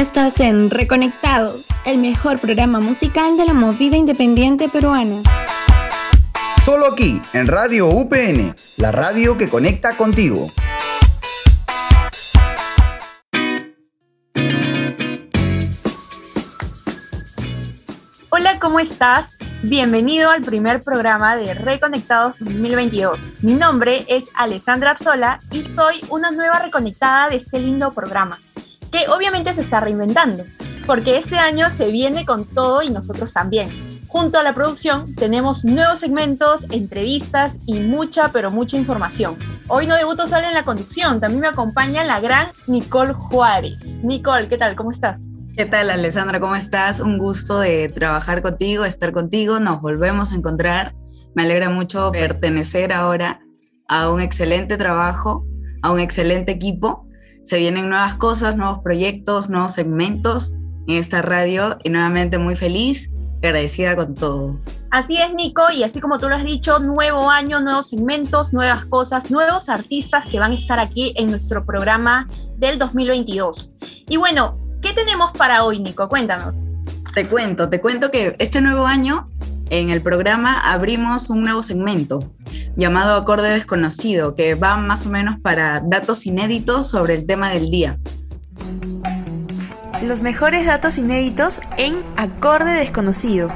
Estás en Reconectados, el mejor programa musical de la movida independiente peruana. Solo aquí, en Radio UPN, la radio que conecta contigo. Hola, ¿cómo estás? Bienvenido al primer programa de Reconectados 2022. Mi nombre es Alessandra Arzola y soy una nueva reconectada de este lindo programa que obviamente se está reinventando, porque este año se viene con todo y nosotros también. Junto a la producción tenemos nuevos segmentos, entrevistas y mucha, pero mucha información. Hoy no debuto solo en la conducción, también me acompaña la gran Nicole Juárez. Nicole, ¿qué tal? ¿Cómo estás? ¿Qué tal, Alessandra? ¿Cómo estás? Un gusto de trabajar contigo, estar contigo. Nos volvemos a encontrar. Me alegra mucho pertenecer ahora a un excelente trabajo, a un excelente equipo se vienen nuevas cosas, nuevos proyectos, nuevos segmentos en esta radio y nuevamente muy feliz agradecida con todo. Así es, Nico, y así como tú lo has dicho, nuevo año, nuevos segmentos, nuevas cosas, nuevos artistas que van a estar aquí en nuestro programa del 2022. Y bueno, ¿qué tenemos para hoy, Nico? Cuéntanos. Te cuento, te cuento que este nuevo año en el programa abrimos un nuevo segmento llamado Acorde Desconocido, que va más o menos para datos inéditos sobre el tema del día. Los mejores datos inéditos en Acorde Desconocido,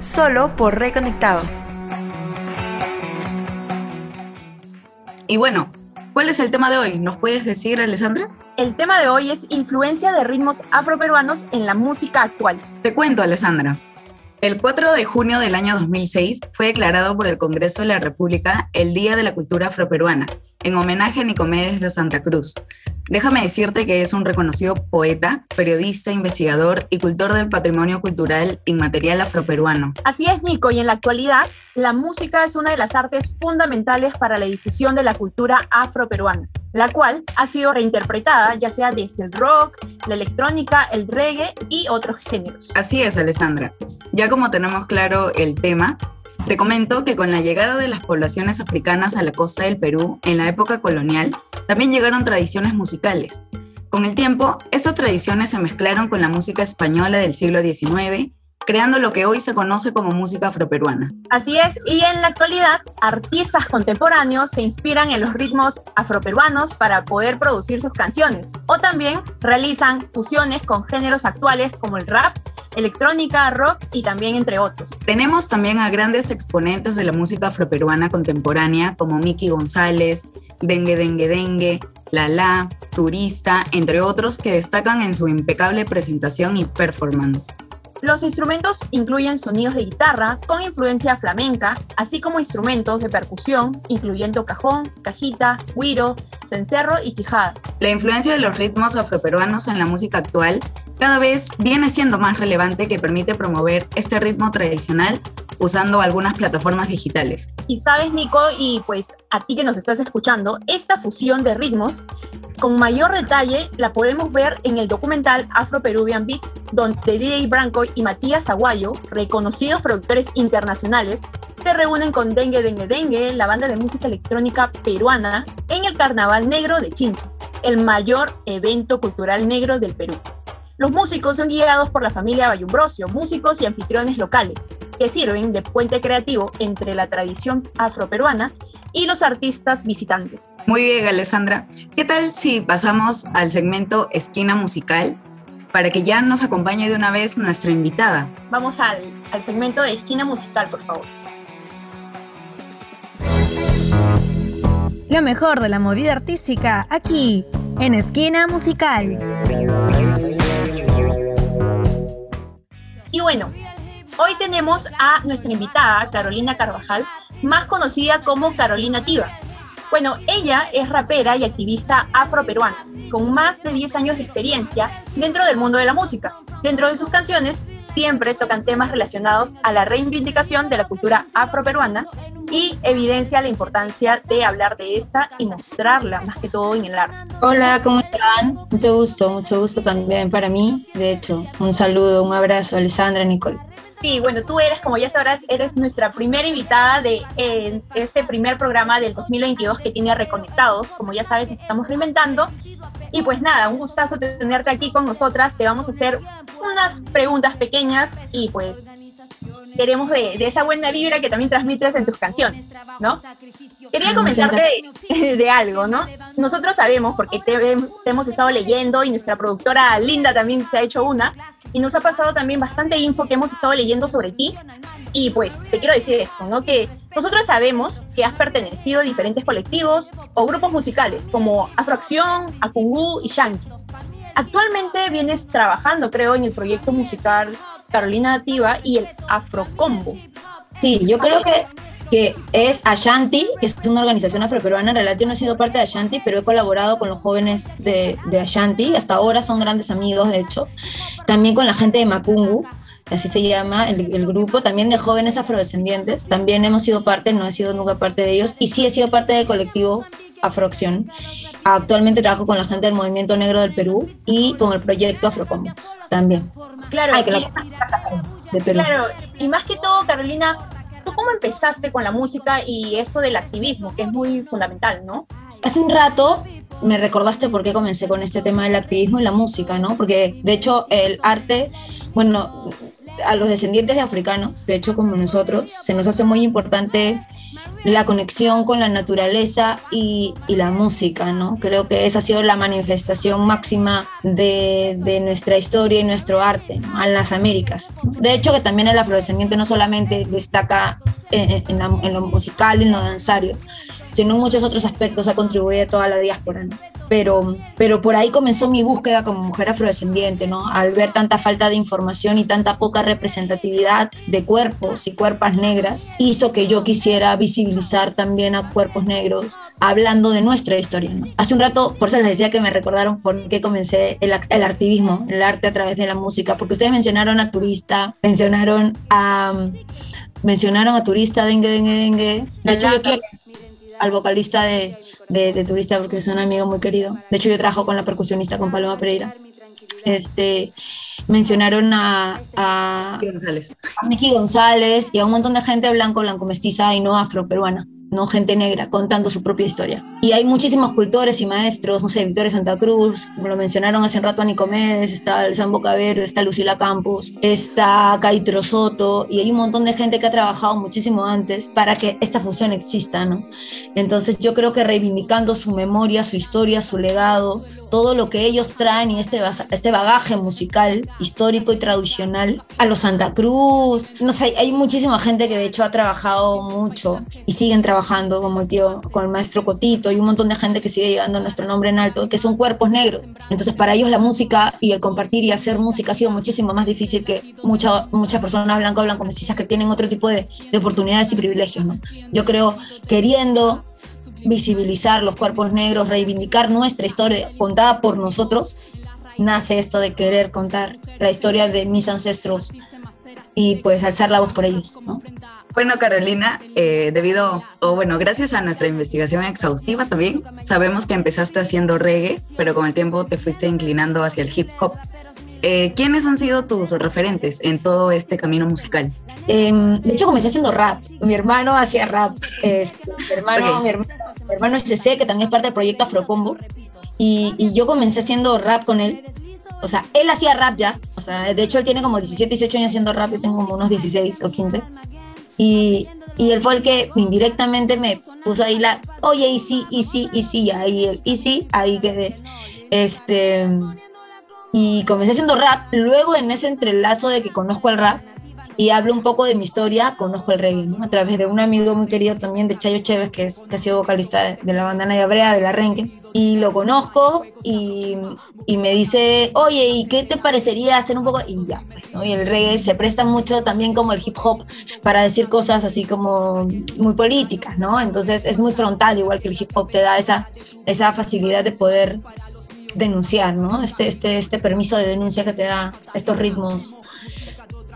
solo por Reconectados. Y bueno, ¿cuál es el tema de hoy? ¿Nos puedes decir, Alessandra? El tema de hoy es influencia de ritmos afroperuanos en la música actual. Te cuento, Alessandra. El 4 de junio del año 2006 fue declarado por el Congreso de la República el Día de la Cultura Afroperuana, en homenaje a Nicomedes de Santa Cruz. Déjame decirte que es un reconocido poeta, periodista, investigador y cultor del patrimonio cultural inmaterial afroperuano. Así es, Nico, y en la actualidad, la música es una de las artes fundamentales para la difusión de la cultura afroperuana, la cual ha sido reinterpretada ya sea desde el rock, la electrónica, el reggae y otros géneros. Así es, Alessandra. Ya como tenemos claro el tema, te comento que con la llegada de las poblaciones africanas a la costa del Perú en la época colonial, también llegaron tradiciones musicales. Con el tiempo, estas tradiciones se mezclaron con la música española del siglo XIX creando lo que hoy se conoce como música afroperuana. Así es, y en la actualidad, artistas contemporáneos se inspiran en los ritmos afroperuanos para poder producir sus canciones, o también realizan fusiones con géneros actuales como el rap, electrónica, rock y también entre otros. Tenemos también a grandes exponentes de la música afroperuana contemporánea como Miki González, Dengue Dengue Dengue, La Turista, entre otros que destacan en su impecable presentación y performance. Los instrumentos incluyen sonidos de guitarra con influencia flamenca, así como instrumentos de percusión, incluyendo cajón, cajita, guiro, cencerro y quijada. La influencia de los ritmos afroperuanos en la música actual cada vez viene siendo más relevante que permite promover este ritmo tradicional usando algunas plataformas digitales. Y sabes, Nico, y pues a ti que nos estás escuchando, esta fusión de ritmos con mayor detalle la podemos ver en el documental Afro Peruvian Beats, donde DJ Branco y Matías Aguayo, reconocidos productores internacionales, se reúnen con Dengue Dengue Dengue, la banda de música electrónica peruana, en el Carnaval Negro de Chincha, el mayor evento cultural negro del Perú. Los músicos son guiados por la familia Bayumbrosio, músicos y anfitriones locales, que sirven de puente creativo entre la tradición afroperuana y los artistas visitantes. Muy bien, Alessandra. ¿Qué tal si pasamos al segmento Esquina Musical para que ya nos acompañe de una vez nuestra invitada? Vamos al, al segmento de Esquina Musical, por favor. Lo mejor de la movida artística aquí, en Esquina Musical. Y bueno, hoy tenemos a nuestra invitada, Carolina Carvajal, más conocida como Carolina Tiva. Bueno, ella es rapera y activista afroperuana, con más de 10 años de experiencia dentro del mundo de la música. Dentro de sus canciones siempre tocan temas relacionados a la reivindicación de la cultura afroperuana y evidencia la importancia de hablar de esta y mostrarla más que todo en el arte. Hola, ¿cómo están? Mucho gusto, mucho gusto también para mí. De hecho, un saludo, un abrazo, Alessandra, Nicole. Sí, bueno, tú eres, como ya sabrás, eres nuestra primera invitada de eh, este primer programa del 2022 que tiene Reconectados. Como ya sabes, nos estamos reinventando. Y pues nada, un gustazo tenerte aquí con nosotras. Te vamos a hacer unas preguntas pequeñas y pues queremos de, esa buena vibra que también transmites en tus canciones, ¿no? Quería comentarte de, algo, ¿no? Nosotros sabemos, porque te, hemos estado leyendo y nuestra productora Linda también se ha hecho una, y nos ha pasado también bastante info que hemos estado leyendo sobre ti. Y pues te quiero decir esto, ¿no? Que nosotros sabemos que has pertenecido a diferentes colectivos o grupos musicales, como Afroacción, Akungu y Shanky. Actualmente vienes trabajando, creo, en el proyecto musical Carolina Nativa y el Afrocombo. Sí, yo creo que, que es Ashanti, que es una organización afroperuana. En realidad yo no he sido parte de Ashanti, pero he colaborado con los jóvenes de, de Ashanti. Hasta ahora son grandes amigos, de hecho. También con la gente de Macungu así se llama el, el, grupo, también de jóvenes afrodescendientes, también hemos sido parte, no he sido nunca parte de ellos, y sí he sido parte del colectivo Afroacción. Actualmente trabajo con la gente del Movimiento Negro del Perú y con el proyecto Afrocombo también. Claro, y, claro, y más que todo, Carolina, ¿tú cómo empezaste con la música y esto del activismo, que es muy fundamental, ¿no? Hace un rato me recordaste por qué comencé con este tema del activismo y la música, ¿no? Porque de hecho el arte, bueno, a los descendientes de africanos, de hecho como nosotros, se nos hace muy importante la conexión con la naturaleza y, la música, ¿no? Creo que esa ha sido la manifestación máxima de, nuestra historia y nuestro arte en las Américas. De hecho, que también el afrodescendiente no solamente destaca en, en lo musical, en lo danzario, sino en muchos otros aspectos ha contribuido a toda la diáspora. ¿no? Pero, pero por ahí comenzó mi búsqueda como mujer afrodescendiente, ¿no? Al ver tanta falta de información y tanta poca representatividad de cuerpos y cuerpas negras, hizo que yo quisiera visibilizar también a cuerpos negros, hablando de nuestra historia. ¿no? Hace un rato, por eso les decía que me recordaron por qué comencé el, el activismo, el arte a través de la música, porque ustedes mencionaron a Turista, mencionaron a mencionaron a Turista, Dengue, Dengue, Dengue. De hecho, yo quiero al vocalista de, de, de, Turista porque es un amigo muy querido. De hecho, yo trabajo con la percusionista, con Paloma Pereira. Este, mencionaron a, a, González. a Miki González y a un montón de gente blanco, blanco mestiza y no afroperuana no gente negra contando su propia historia. Y hay muchísimos cultores y maestros, no sé, Victoria Santa Cruz, como lo mencionaron hace un rato a Nicomedes, está el Sambo Cabero, está Lucila Campos, está Caitro Soto, y hay un montón de gente que ha trabajado muchísimo antes para que esta fusión exista, ¿no? Entonces yo creo que reivindicando su memoria, su historia, su legado, todo lo que ellos traen y este, este bagaje musical, histórico y tradicional, a los Santa Cruz, no sé, hay muchísima gente que de hecho ha trabajado mucho y siguen trabajando trabajando como el tío, con el maestro Cotito y un montón de gente que sigue llegando a nuestro nombre en alto, que son cuerpos negros. Entonces para ellos la música y el compartir y hacer música ha sido muchísimo más difícil que muchas muchas personas blancas o blancomestizas que tienen otro tipo de, de oportunidades y privilegios. ¿no? Yo creo, queriendo visibilizar los cuerpos negros, reivindicar nuestra historia contada por nosotros, nace esto de querer contar la historia de mis ancestros y pues alzar la voz por ellos. ¿no? Bueno, Carolina, eh, debido, o bueno, gracias a nuestra investigación exhaustiva también, sabemos que empezaste haciendo reggae, pero con el tiempo te fuiste inclinando hacia el hip hop. Eh, ¿Quiénes han sido tus referentes en todo este camino musical? Eh, de hecho, comencé haciendo rap. Mi hermano hacía rap. Este, mi, hermano, okay. mi, hermano, mi hermano es CC, que también es parte del proyecto Afrocombo. Y, y yo comencé haciendo rap con él o sea, él hacía rap ya, o sea, de hecho él tiene como 17, 18 años haciendo rap, yo tengo como unos 16 o 15. Y, y él fue el que indirectamente me puso ahí la, oye, y sí, y sí, y sí, ahí y sí, ahí quedé. Este, y comencé haciendo rap, luego en ese entrelazo de que conozco el rap, y hablo un poco de mi historia, conozco el reggae. A través de un amigo muy querido también de Chayo Chévez, que, es, que ha sido vocalista de, la banda Nadia Brea, de la Renque, y lo conozco y, y, me dice, oye, ¿y qué te parecería hacer un poco? Y ya. Y el reggae se presta mucho también como el hip hop para decir cosas así como muy políticas, ¿no? Entonces es muy frontal, igual que el hip hop te da esa, esa facilidad de poder denunciar, ¿no? Este, este, este permiso de denuncia que te da estos ritmos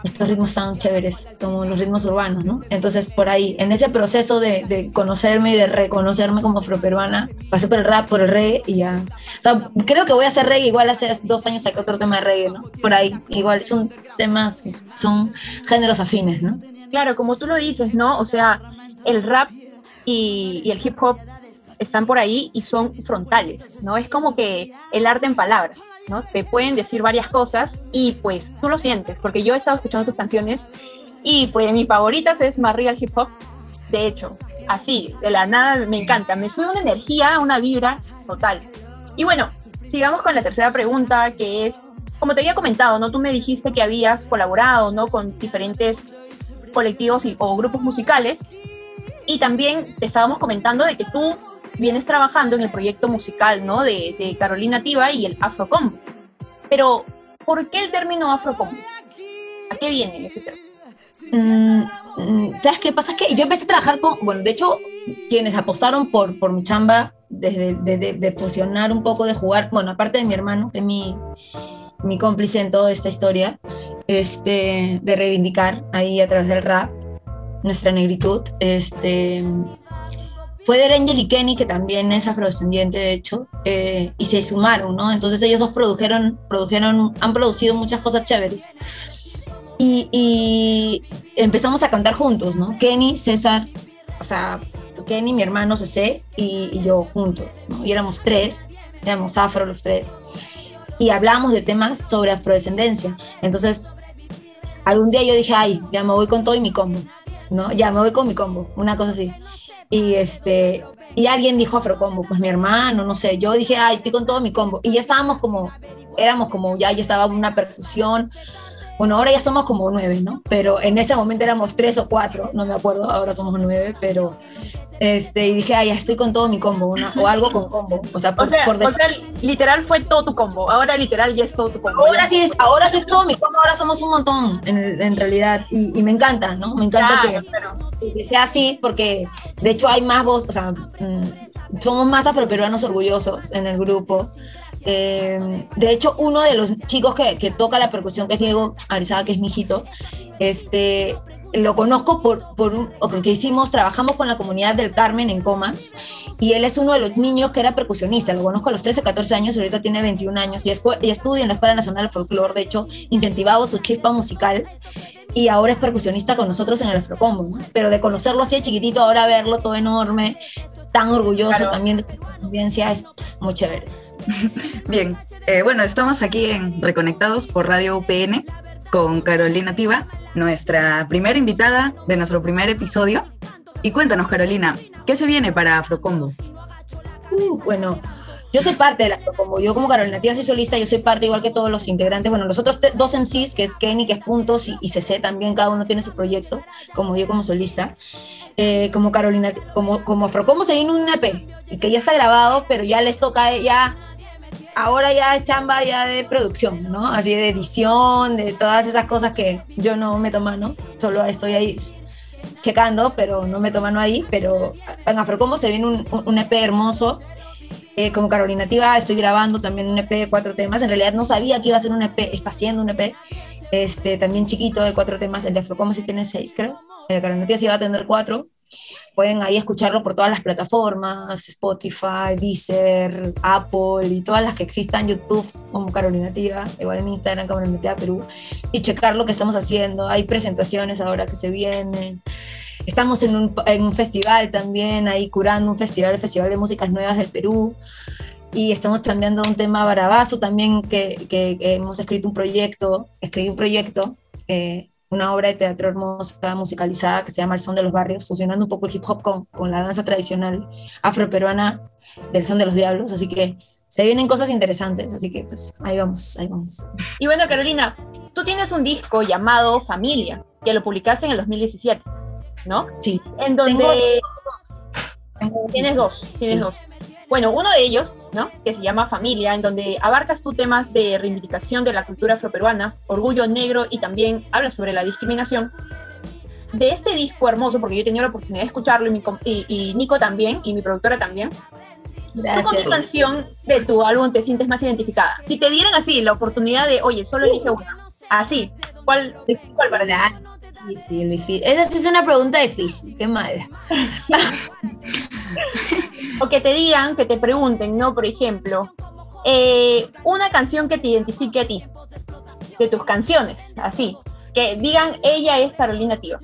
estos ritmos tan chéveres como los ritmos urbanos, ¿no? Entonces, por ahí, en ese proceso de, de conocerme y de reconocerme como afroperuana, pasé por el rap, por el reggae y ya. O sea, creo que voy a hacer reggae igual hace dos años saqué otro tema de reggae, ¿no? Por ahí, igual son temas, son géneros afines, ¿no? Claro, como tú lo dices, ¿no? O sea, el rap y, y el hip hop están por ahí y son frontales, ¿no? Es como que el arte en palabras, ¿no? Te pueden decir varias cosas y pues tú lo sientes, porque yo he estado escuchando tus canciones y pues mi favoritas es más real hip hop, de hecho, así, de la nada me encanta, me sube una energía, una vibra total. Y bueno, sigamos con la tercera pregunta, que es, como te había comentado, ¿no? Tú me dijiste que habías colaborado, ¿no? Con diferentes colectivos o grupos musicales. Y también te estábamos comentando de que tú vienes trabajando en el proyecto musical, ¿no? De, Carolina Tiva y el Afrocombo. Pero, ¿por qué el término Afrocombo? ¿A qué viene ese término? Mm, mm, ¿Sabes qué pasa? Que yo empecé a trabajar con, bueno, de hecho, quienes apostaron por, por mi chamba, desde de, de, de, fusionar un poco, de jugar, bueno, aparte de mi hermano, que es mi, mi cómplice en toda esta historia, este, de reivindicar ahí a través del rap nuestra negritud, este, fue de Angel y Kenny, que también es afrodescendiente, de hecho, eh, y se sumaron, ¿no? Entonces ellos dos produjeron, produjeron, han producido muchas cosas chéveres. Y, y, empezamos a cantar juntos, ¿no? Kenny, César, o sea, Kenny, mi hermano César y, y, yo juntos, ¿no? Y éramos tres, éramos afro los tres. Y hablábamos de temas sobre afrodescendencia. Entonces, algún día yo dije, ay, ya me voy con todo y mi combo, ¿no? Ya me voy con mi combo, una cosa así. Y, este, y alguien dijo Afrocombo, pues mi hermano, no sé, yo dije, ay, estoy con todo mi combo. Y ya estábamos como, éramos como, ya, ya estaba una percusión, bueno, ahora ya somos como nueve, ¿no? Pero en ese momento éramos tres o cuatro, no me acuerdo, ahora somos nueve, pero este, y dije, ay, ya estoy con todo mi combo, ¿no? o algo con combo. O sea, por, o, sea, por o sea, literal fue todo tu combo, ahora literal ya es todo tu combo. Ahora sí es, ahora sí es todo mi combo, ahora somos un montón, en, en realidad, y, y, me encanta, ¿no? Me encanta claro, que, sea así, porque de hecho hay más voz, o sea, mmm, somos más afroperuanos orgullosos en el grupo. Eh, de hecho, uno de los chicos que, que, toca la percusión, que es Diego Arizada, que es mi hijito, este, lo conozco por, por un, porque hicimos, trabajamos con la comunidad del Carmen en Comas, y él es uno de los niños que era percusionista, lo conozco a los 13, 14 años, ahorita tiene 21 años, y, y estudia en la Escuela Nacional de Folclore, de hecho, incentivaba su chispa musical, y ahora es percusionista con nosotros en el Afrocombo, ¿no? pero de conocerlo así de chiquitito, ahora verlo todo enorme, tan orgulloso claro. también de su audiencia, es muy chévere. Bien, eh, bueno, estamos aquí en Reconectados por Radio UPN con Carolina Tiva, nuestra primera invitada de nuestro primer episodio. Y cuéntanos, Carolina, ¿qué se viene para Afrocombo? Uh, bueno, yo soy parte de Afrocombo. Yo como Carolina Tiva soy solista, yo soy parte igual que todos los integrantes. Bueno, los otros dos MCs, que es Kenny, que es Puntos, y, CC también, cada uno tiene su proyecto, como yo como solista. Eh, como Carolina, como, como Afrocombo se viene un EP, que ya está grabado, pero ya les toca ya ahora ya es chamba ya de producción, ¿no? Así de edición, de todas esas cosas que yo no me tomo, ¿no? Solo estoy ahí checando, pero no me tomo ahí, pero en Afrocombo se viene un, un EP hermoso. Eh, como Carolina Tiva estoy grabando también un EP de cuatro temas. En realidad no sabía que iba a ser un EP, está haciendo un EP este, también chiquito de cuatro temas. El de Afrocombo sí tiene seis, creo. El de Carolina Tiva sí va a tener cuatro pueden ahí escucharlo por todas las plataformas, Spotify, Deezer, Apple y todas las que existan, YouTube como Carolina Tira, igual en Instagram como Carolina Perú, y checar lo que estamos haciendo. Hay presentaciones ahora que se vienen. Estamos en un, en un festival también, ahí curando un festival, el Festival de Músicas Nuevas del Perú. Y estamos cambiando un tema barabazo también, que, que, que hemos escrito un proyecto, escribí un proyecto eh, una obra de teatro hermosa, musicalizada, que se llama El Son de los Barrios, fusionando un poco el hip hop con, con la danza tradicional afroperuana del Son de los Diablos, así que se vienen cosas interesantes, así que pues ahí vamos, ahí vamos. Y bueno, Carolina, tú tienes un disco llamado Familia, que lo publicaste en el 2017, ¿no? Sí. En donde... Tengo... Tienes dos, tienes sí. dos. Bueno, uno de ellos, ¿no? Que se llama Familia, en donde abarcas tú temas de reivindicación de la cultura afroperuana, orgullo negro y también hablas sobre la discriminación. De este disco hermoso, porque yo he tenido la oportunidad de escucharlo y, mi, y, y Nico también, y mi productora también. Gracias. ¿Tú con qué canción de tu álbum te sientes más identificada? Si te dieran así la oportunidad de, oye, solo elige una, así, ¿Cuál, cuál para ti? Difícil, difícil. Esa sí es una pregunta difícil, qué mala. o que te digan, que te pregunten, ¿no? Por ejemplo, eh, una canción que te identifique a ti, de tus canciones, así. Que digan, ella es Carolina Tío.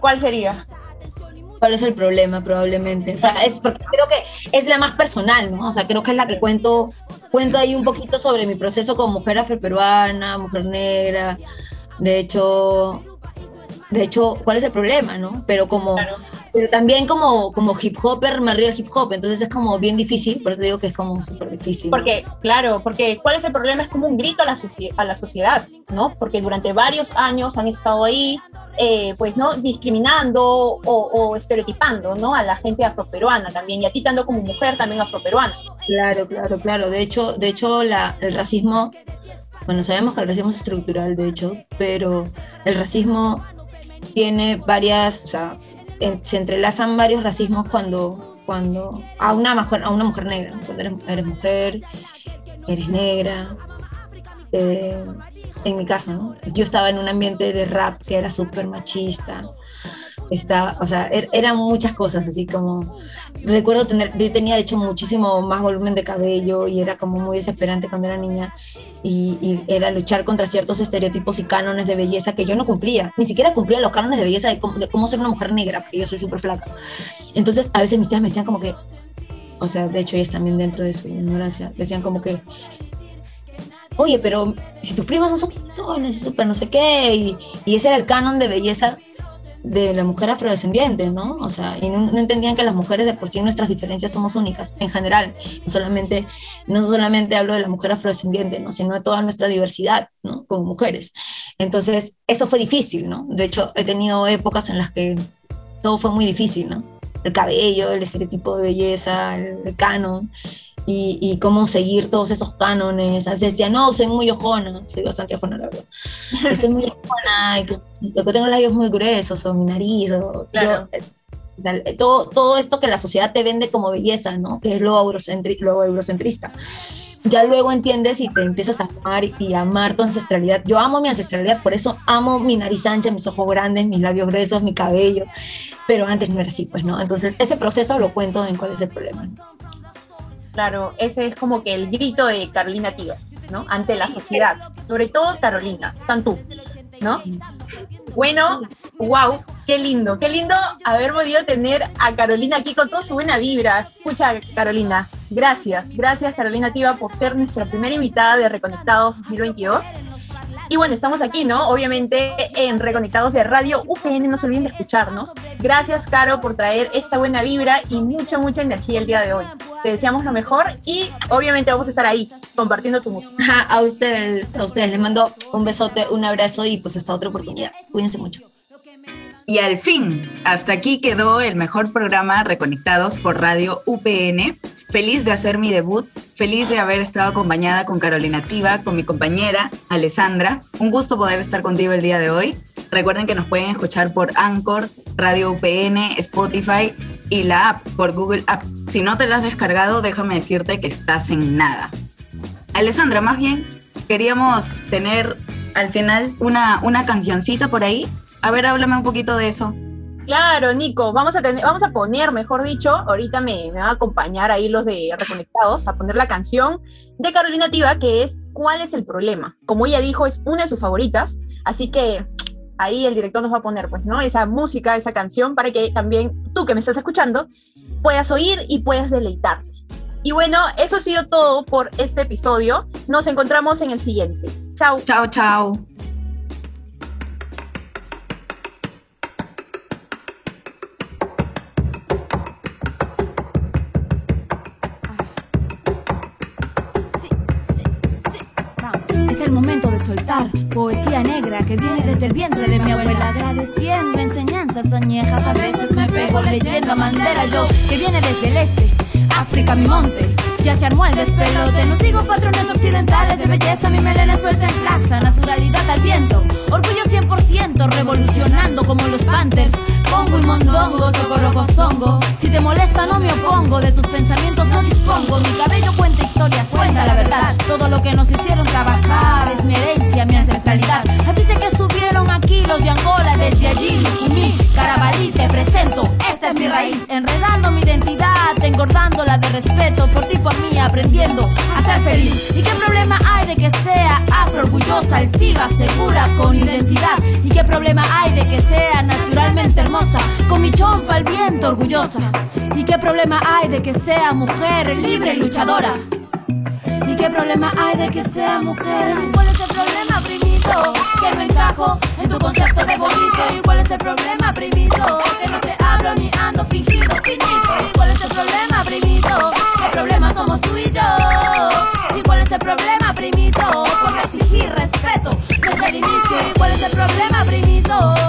¿Cuál sería? ¿Cuál es el problema probablemente? O sea, es porque creo que es la más personal, ¿no? O sea, creo que es la que cuento, cuento ahí un poquito sobre mi proceso como mujer afroperuana, mujer negra. De hecho, de hecho, ¿cuál es el problema, no? Pero como, pero también como, como hip hopper me río el hip hop, entonces es como bien difícil, por eso digo que es como súper difícil. Porque, claro, porque ¿cuál es el problema? Es como un grito a la, a la sociedad, ¿no? Porque durante varios años han estado ahí, eh, pues, ¿no? Discriminando o, estereotipando, ¿no? A la gente afroperuana también, y a ti tanto como mujer también afroperuana. Claro, claro, claro. De hecho, de hecho la, el racismo, bueno, sabemos que el racismo es estructural, de hecho, pero el racismo tiene varias, o sea, se entrelazan varios racismos cuando, cuando a, una mujer, a una mujer negra, cuando eres, mujer, eres negra. Eh, en mi caso. Yo estaba en un ambiente de rap que era súper machista, está, o sea, er, eran muchas cosas, así como, recuerdo tener, yo tenía de hecho muchísimo más volumen de cabello y era como muy desesperante cuando era niña y, era luchar contra ciertos estereotipos y cánones de belleza que yo no cumplía, ni siquiera cumplía los cánones de belleza de cómo, ser una mujer negra, porque yo soy súper flaca. Entonces, a veces mis tías me decían como que, o sea, de hecho ellas también dentro de su ignorancia, decían como que, oye, pero si tus primas son súper no sé qué, y, y ese era el canon de belleza de la mujer afrodescendiente, ¿no? O sea, y no, entendían que las mujeres de por sí nuestras diferencias somos únicas, en general, no solamente, no solamente hablo de la mujer afrodescendiente, ¿no? Sino de toda nuestra diversidad, ¿no? Como mujeres. Entonces, eso fue difícil, ¿no? De hecho, he tenido épocas en las que todo fue muy difícil, ¿no? El cabello, el estereotipo de belleza, el, canon, y, cómo seguir todos esos cánones. A veces decía, no, soy muy ojona, soy bastante ojona, la verdad. soy muy ojona, y que, tengo labios muy gruesos, o mi nariz, o eh, todo, todo esto que la sociedad te vende como belleza, ¿no? Que es lo, eurocentri lo eurocentrista. Ya luego entiendes y te empiezas a amar y amar tu ancestralidad. Yo amo mi ancestralidad, por eso amo mi nariz ancha, mis ojos grandes, mis labios gruesos, mi cabello. Pero antes no era así, pues, ¿no? Entonces, ese proceso lo cuento en cuál es el problema. Claro, ese es como que el grito de Carolina Tío, ¿no? Ante la sociedad. Sobre todo Carolina, tan tú, ¿no? Bueno, wow, qué lindo, qué lindo haber podido tener a Carolina aquí con toda su buena vibra. Escucha, Carolina, gracias, gracias Carolina Tiva por ser nuestra primera invitada de Reconectados 2022. Y bueno, estamos aquí, ¿no? Obviamente en Reconectados de Radio UPN, no se olviden de escucharnos. Gracias, Caro, por traer esta buena vibra y mucha, mucha energía el día de hoy. Te deseamos lo mejor y obviamente vamos a estar ahí compartiendo tu música. A ustedes, a ustedes les mando un besote, un abrazo y pues hasta otra oportunidad. Cuídense mucho. Y al fin, hasta aquí quedó el mejor programa Reconectados por Radio UPN. Feliz de hacer mi debut, feliz de haber estado acompañada con Carolina Tiva, con mi compañera Alessandra. Un gusto poder estar contigo el día de hoy. Recuerden que nos pueden escuchar por Anchor, Radio UPN, Spotify y la app por Google App. Si no te la has descargado, déjame decirte que estás en nada. Alessandra, más bien, queríamos tener al final una, una cancioncita por ahí a ver, háblame un poquito de eso. Claro, Nico, vamos a, tener, vamos a poner, mejor dicho, ahorita me, me, van a acompañar ahí los de Reconectados a poner la canción de Carolina Tiva, que es ¿Cuál es el problema? Como ella dijo, es una de sus favoritas, así que ahí el director nos va a poner, pues, ¿no? Esa música, esa canción, para que también tú que me estás escuchando puedas oír y puedas deleitarte. Y bueno, eso ha sido todo por este episodio. Nos encontramos en el siguiente. Chao. Chao, chao. Soltar. Poesía negra que viene desde el vientre de mi abuela. Agradeciendo enseñanzas añejas, a veces me pego leyendo a Mandela yo, que viene desde el este, África mi monte. Ya se armó el despelote, no sigo patrones occidentales de belleza, mi melena suelta en plaza, naturalidad al viento, orgullo 100%, revolucionando como los Panthers, pongo y mondongo, songo. Si te molesta no me opongo, de tus pensamientos segura, con identidad? ¿Y qué problema hay de que sea naturalmente hermosa, con mi chompa al viento, orgullosa? ¿Y qué problema hay de que sea mujer libre y luchadora? ¿Y qué problema hay de que sea mujer? ¿Cuál es el problema, primito? Que no encajo en tu concepto de bonito. ¿Y cuál es el problema, primito? Problema,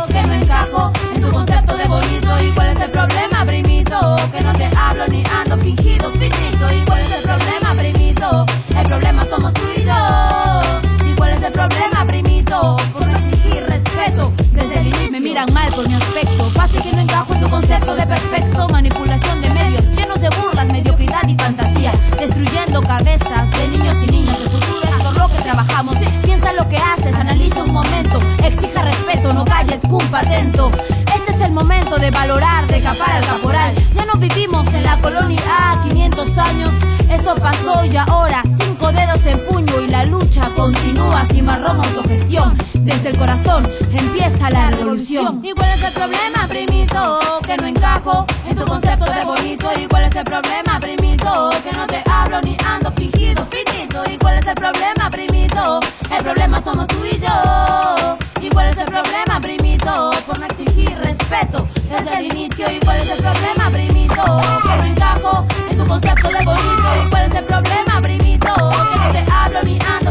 Este es el momento de valorar, de capar al caporal. Ya no vivimos en la colonia A 500 años. Eso pasó y ahora cinco dedos en puño y la lucha continúa sin marrón autogestión. Desde el corazón empieza la revolución. ¿Y cuál es el problema, primito? Que no encajo en tu concepto de bonito. ¿Y cuál es el problema, primito? Que no te hablo ni ando fingido, finito. ¿Y cuál es el problema, primito? El problema somos tú y yo. ¿Y cuál es el problema, primito? Por no exigir respeto desde el inicio. ¿Y cuál es el problema, primito? Que no encajo en tu concepto de bonito. ¿Y cuál es el problema, primito? Que te hablo ni ando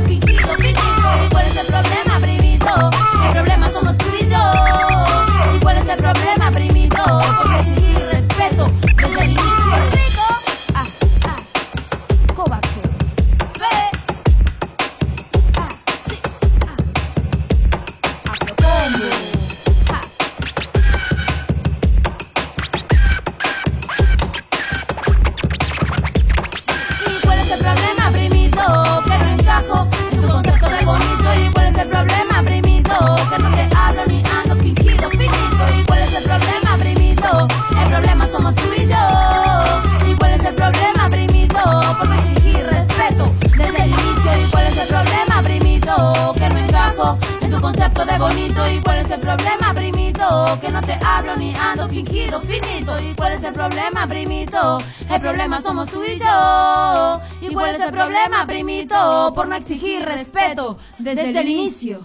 bonito. ¿Y cuál es el problema, primito? Que no te hablo ni ando fingido, finito. ¿Y cuál es el problema, primito? El problema somos tú y yo. ¿Y cuál es el problema, primito? Por no exigir respeto desde, el inicio.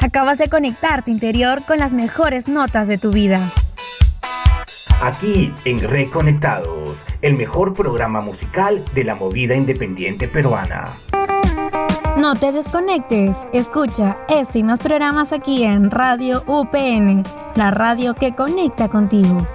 Acabas de conectar tu interior con las mejores notas de tu vida. Aquí en Reconectados, el mejor programa musical de la movida independiente peruana. No te desconectes, escucha este y más programas aquí en Radio UPN, la radio que conecta contigo.